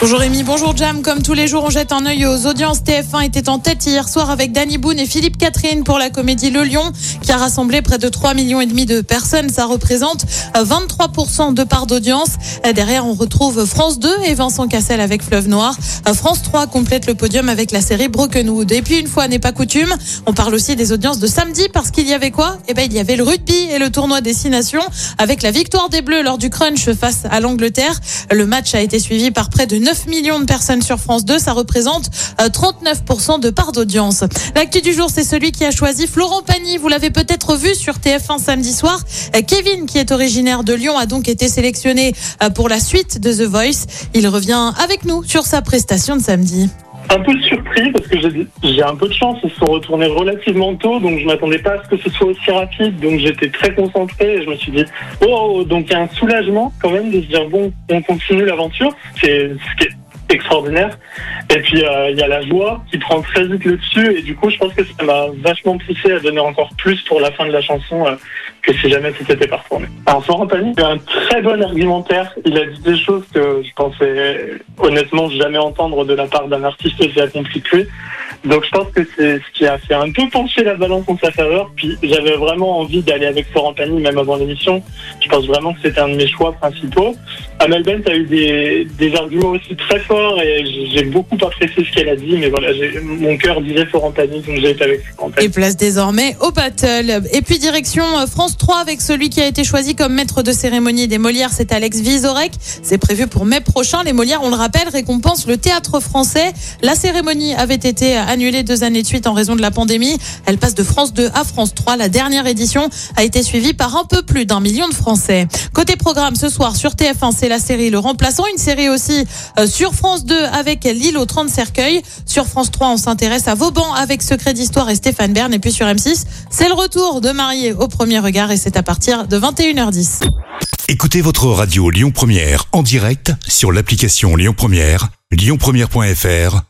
Bonjour Rémi, bonjour Jam. Comme tous les jours, on jette un œil aux audiences. TF1 était en tête hier soir avec Danny Boone et Philippe Catherine pour la comédie Le Lion, qui a rassemblé près de 3 millions et demi de personnes. Ça représente 23% de part d'audience. Derrière, on retrouve France 2 et Vincent Cassel avec Fleuve Noir. France 3 complète le podium avec la série Brokenwood. Et puis, une fois n'est pas coutume, on parle aussi des audiences de samedi parce qu'il y avait quoi? Eh ben, il y avait le rugby et le tournoi Destination avec la victoire des Bleus lors du crunch face à l'Angleterre. Le match a été suivi par près de 9 millions de personnes sur France 2. Ça représente 39% de part d'audience. L'actu du jour, c'est celui qui a choisi Florent Pagny. Vous l'avez peut-être vu sur TF1 samedi soir. Kevin, qui est originaire de Lyon, a donc été sélectionné pour la suite de The Voice. Il revient avec nous sur sa prestation de samedi un peu surpris parce que j'ai un peu de chance. Ils sont retournés relativement tôt, donc je m'attendais pas à ce que ce soit aussi rapide. Donc j'étais très concentré et je me suis dit, oh, donc il y a un soulagement quand même de se dire, bon, on continue l'aventure. C'est ce qui est extraordinaire. Et puis euh, il y a la joie qui prend très vite le dessus et du coup je pense que ça m'a vachement poussé à donner encore plus pour la fin de la chanson euh, que si jamais c'était pas retourné. Alors Florent Pagny a un très bon argumentaire. Il a dit des choses que je pensais honnêtement jamais entendre de la part d'un artiste aussi accompli. Donc je pense que c'est ce qui a fait un peu pencher la balance en sa faveur. Puis j'avais vraiment envie d'aller avec Florent Pagny même avant l'émission. Je pense vraiment que c'était un de mes choix principaux. Amel Bent a eu des, des arguments aussi très forts et j'ai beaucoup apprécié ce qu'elle a dit. Mais voilà, mon cœur disait Florent Pagny, donc j'ai été avec Florent. Et place désormais au battle. Et puis direction euh, France 3 avec celui qui a été choisi comme maître de cérémonie des Molières, c'est Alex Vizorek. C'est prévu pour mai prochain. Les Molières, on le rappelle, récompensent le théâtre français. La cérémonie avait été annulée deux années de suite en raison de la pandémie. Elle passe de France 2 à France 3. La dernière édition a été suivie par un peu plus d'un million de Français. Côté programme, ce soir sur TF1, c'est la série Le Remplaçant, une série aussi euh, sur France 2 avec L'île aux 30 cercueils. Sur France 3, on s'intéresse à Vauban avec Secret d'Histoire et Stéphane Bern. Et puis sur M6, c'est le retour de Marié au premier regard et c'est à partir de 21h10. Écoutez votre radio Lyon Première en direct sur l'application Lyon Première, lyonpremière.fr